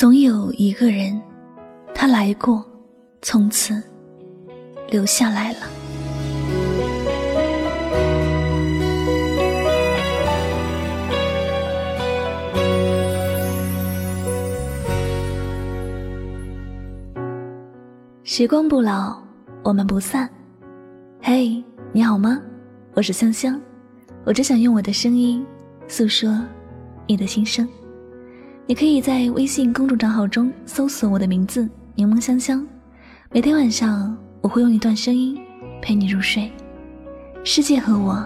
总有一个人，他来过，从此留下来了。时光不老，我们不散。嘿，你好吗？我是香香，我只想用我的声音诉说你的心声。你可以在微信公众账号中搜索我的名字“柠檬香香”，每天晚上我会用一段声音陪你入睡。世界和我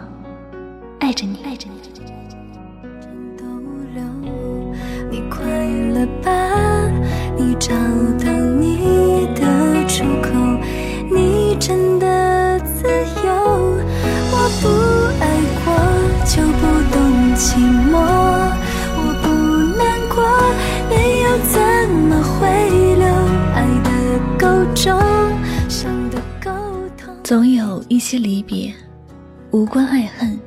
爱着你，爱着你。你快乐吧？你找到你的出口？你真些离别，无关爱恨，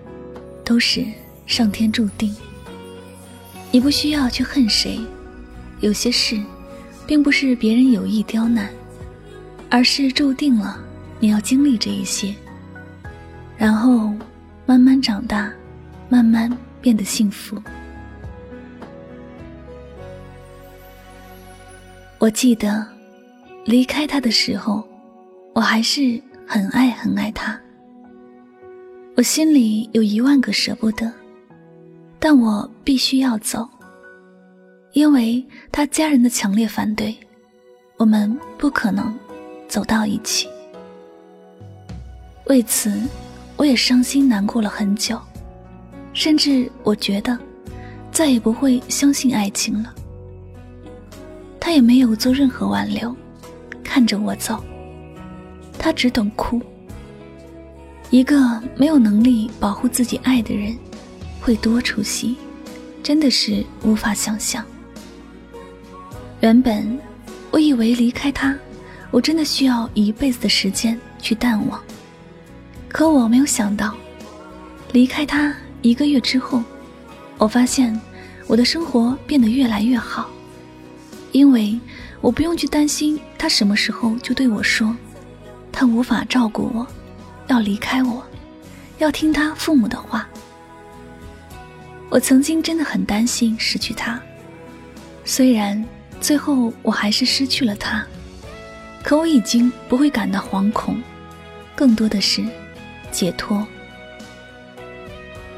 都是上天注定。你不需要去恨谁，有些事，并不是别人有意刁难，而是注定了你要经历这一些，然后慢慢长大，慢慢变得幸福。我记得离开他的时候，我还是很爱很爱他。我心里有一万个舍不得，但我必须要走，因为他家人的强烈反对，我们不可能走到一起。为此，我也伤心难过了很久，甚至我觉得再也不会相信爱情了。他也没有做任何挽留，看着我走，他只懂哭。一个没有能力保护自己爱的人，会多出息，真的是无法想象。原本我以为离开他，我真的需要一辈子的时间去淡忘，可我没有想到，离开他一个月之后，我发现我的生活变得越来越好。因为我不用去担心他什么时候就对我说，他无法照顾我，要离开我，要听他父母的话。我曾经真的很担心失去他，虽然最后我还是失去了他，可我已经不会感到惶恐，更多的是解脱。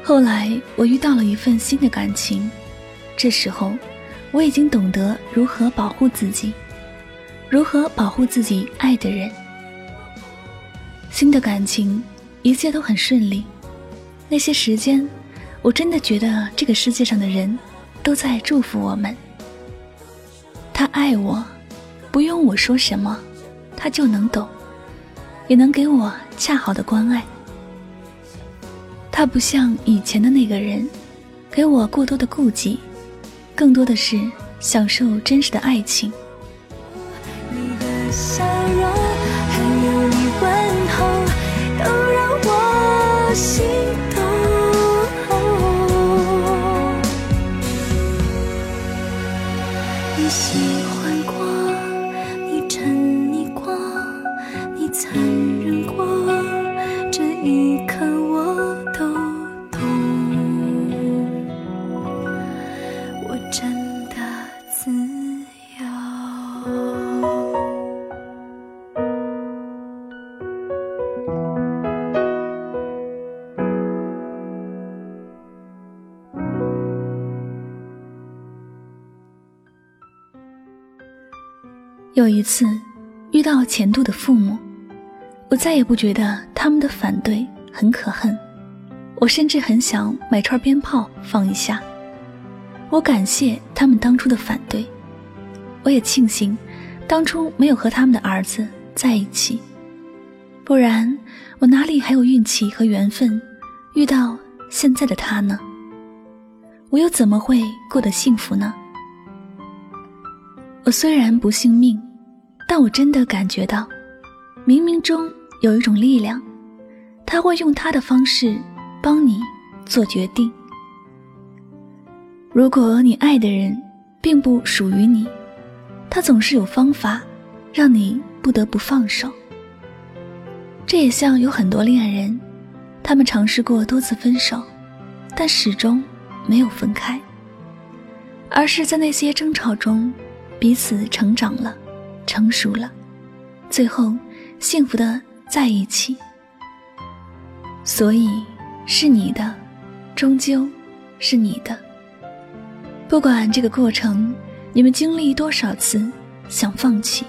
后来我遇到了一份新的感情，这时候。我已经懂得如何保护自己，如何保护自己爱的人。新的感情，一切都很顺利。那些时间，我真的觉得这个世界上的人都在祝福我们。他爱我，不用我说什么，他就能懂，也能给我恰好的关爱。他不像以前的那个人，给我过多的顾忌。更多的是享受真实的爱情。有一次，遇到前度的父母，我再也不觉得他们的反对很可恨，我甚至很想买串鞭炮放一下。我感谢他们当初的反对，我也庆幸当初没有和他们的儿子在一起，不然我哪里还有运气和缘分遇到现在的他呢？我又怎么会过得幸福呢？我虽然不信命。但我真的感觉到，冥冥中有一种力量，他会用他的方式帮你做决定。如果你爱的人并不属于你，他总是有方法，让你不得不放手。这也像有很多恋人，他们尝试过多次分手，但始终没有分开，而是在那些争吵中，彼此成长了，成熟了，最后幸福的在一起。所以，是你的，终究是你的。不管这个过程，你们经历多少次想放弃。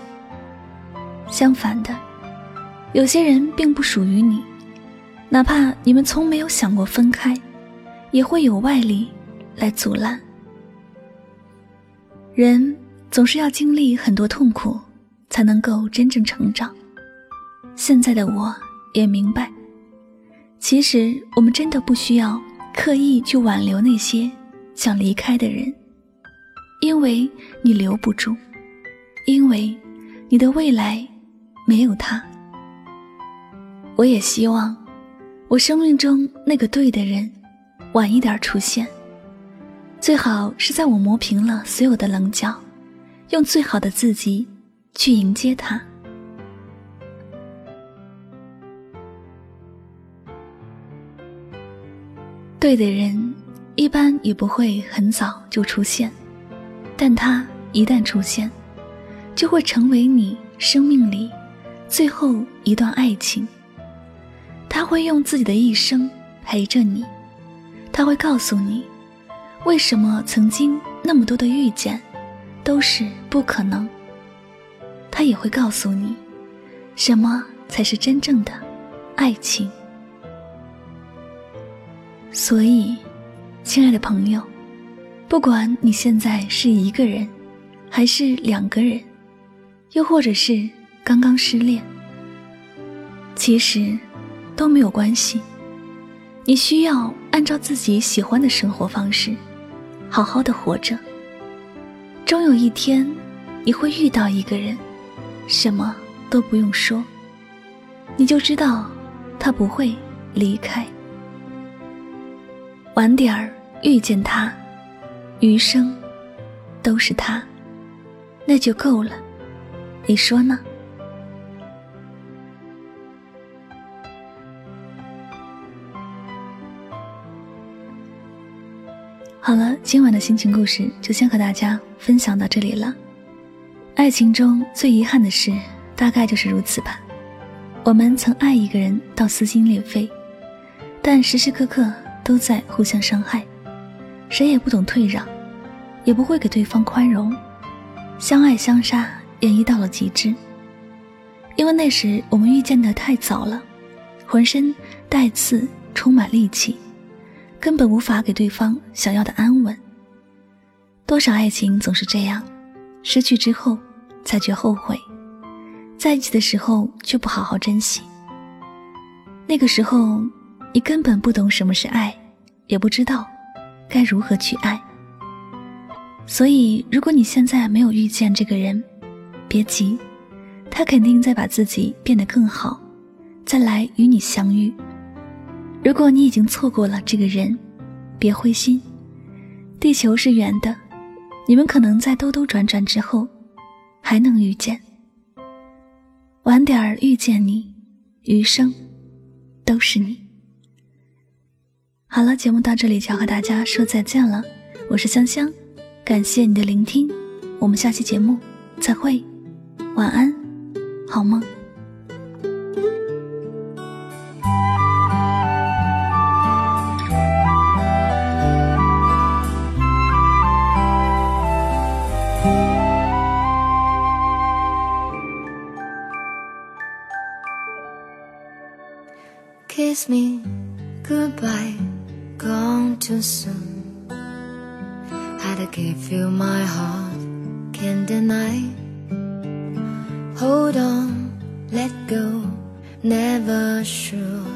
相反的。有些人并不属于你，哪怕你们从没有想过分开，也会有外力来阻拦。人总是要经历很多痛苦，才能够真正成长。现在的我也明白，其实我们真的不需要刻意去挽留那些想离开的人，因为你留不住，因为你的未来没有他。我也希望，我生命中那个对的人，晚一点出现。最好是在我磨平了所有的棱角，用最好的自己去迎接他。对的人一般也不会很早就出现，但他一旦出现，就会成为你生命里最后一段爱情。他会用自己的一生陪着你，他会告诉你，为什么曾经那么多的遇见都是不可能。他也会告诉你，什么才是真正的爱情。所以，亲爱的朋友，不管你现在是一个人，还是两个人，又或者是刚刚失恋，其实。都没有关系，你需要按照自己喜欢的生活方式，好好的活着。终有一天，你会遇到一个人，什么都不用说，你就知道他不会离开。晚点儿遇见他，余生都是他，那就够了。你说呢？好了，今晚的心情故事就先和大家分享到这里了。爱情中最遗憾的事，大概就是如此吧。我们曾爱一个人到撕心裂肺，但时时刻刻都在互相伤害，谁也不懂退让，也不会给对方宽容，相爱相杀演绎到了极致。因为那时我们遇见的太早了，浑身带刺，充满戾气。根本无法给对方想要的安稳。多少爱情总是这样，失去之后才觉后悔，在一起的时候却不好好珍惜。那个时候，你根本不懂什么是爱，也不知道该如何去爱。所以，如果你现在没有遇见这个人，别急，他肯定在把自己变得更好，再来与你相遇。如果你已经错过了这个人，别灰心，地球是圆的，你们可能在兜兜转转之后，还能遇见。晚点儿遇见你，余生都是你。好了，节目到这里就要和大家说再见了，我是香香，感谢你的聆听，我们下期节目再会，晚安，好梦。Kiss me goodbye, gone too soon. Had to give you my heart, can't deny. Hold on, let go, never sure.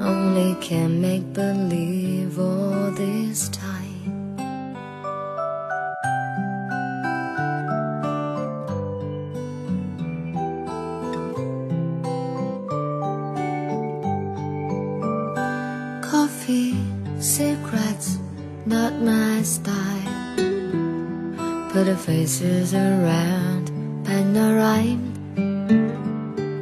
Only can make believe all this time. The faces around, pen a rhyme.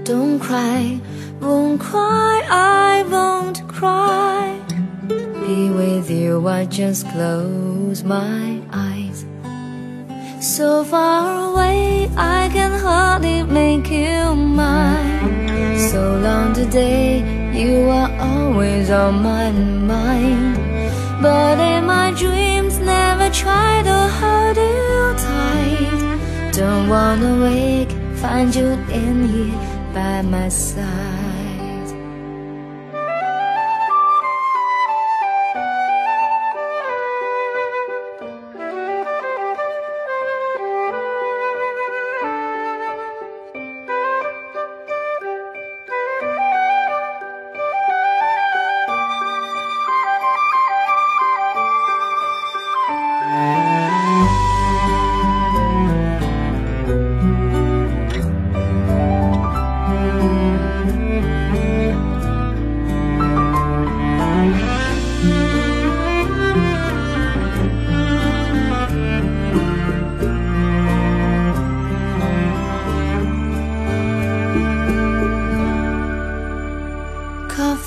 Don't cry, won't cry, I won't cry. Be with you, I just close my eyes. So far away, I can hardly make you mine. So long today, you are always on my mind. But in my dreams, never try to hold you wanna wake, find you in here by my side.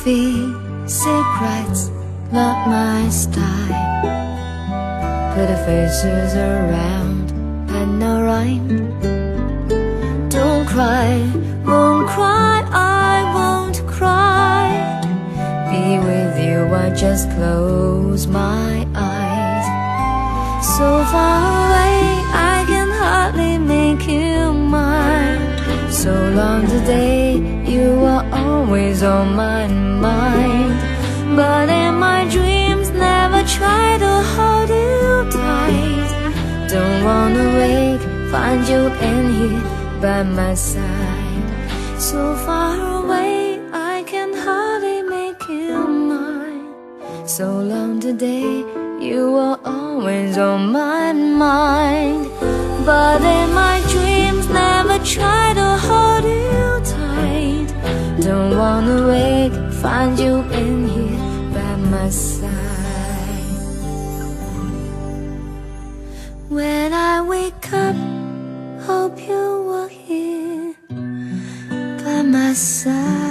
Secrets, not my style. Put the faces around and no rhyme. Don't cry, won't cry, I won't cry. Be with you, I just close my eyes. So far away, I can hardly make you. So long today, you are always on my mind. But in my dreams, never try to hold you tight. Don't wanna wake, find you in here by my side. So far away, I can hardly make you mine. So long today, you are always on my mind. But in my try to hold you tight. Don't wanna wake, find you in here by my side. When I wake up, hope you are here by my side.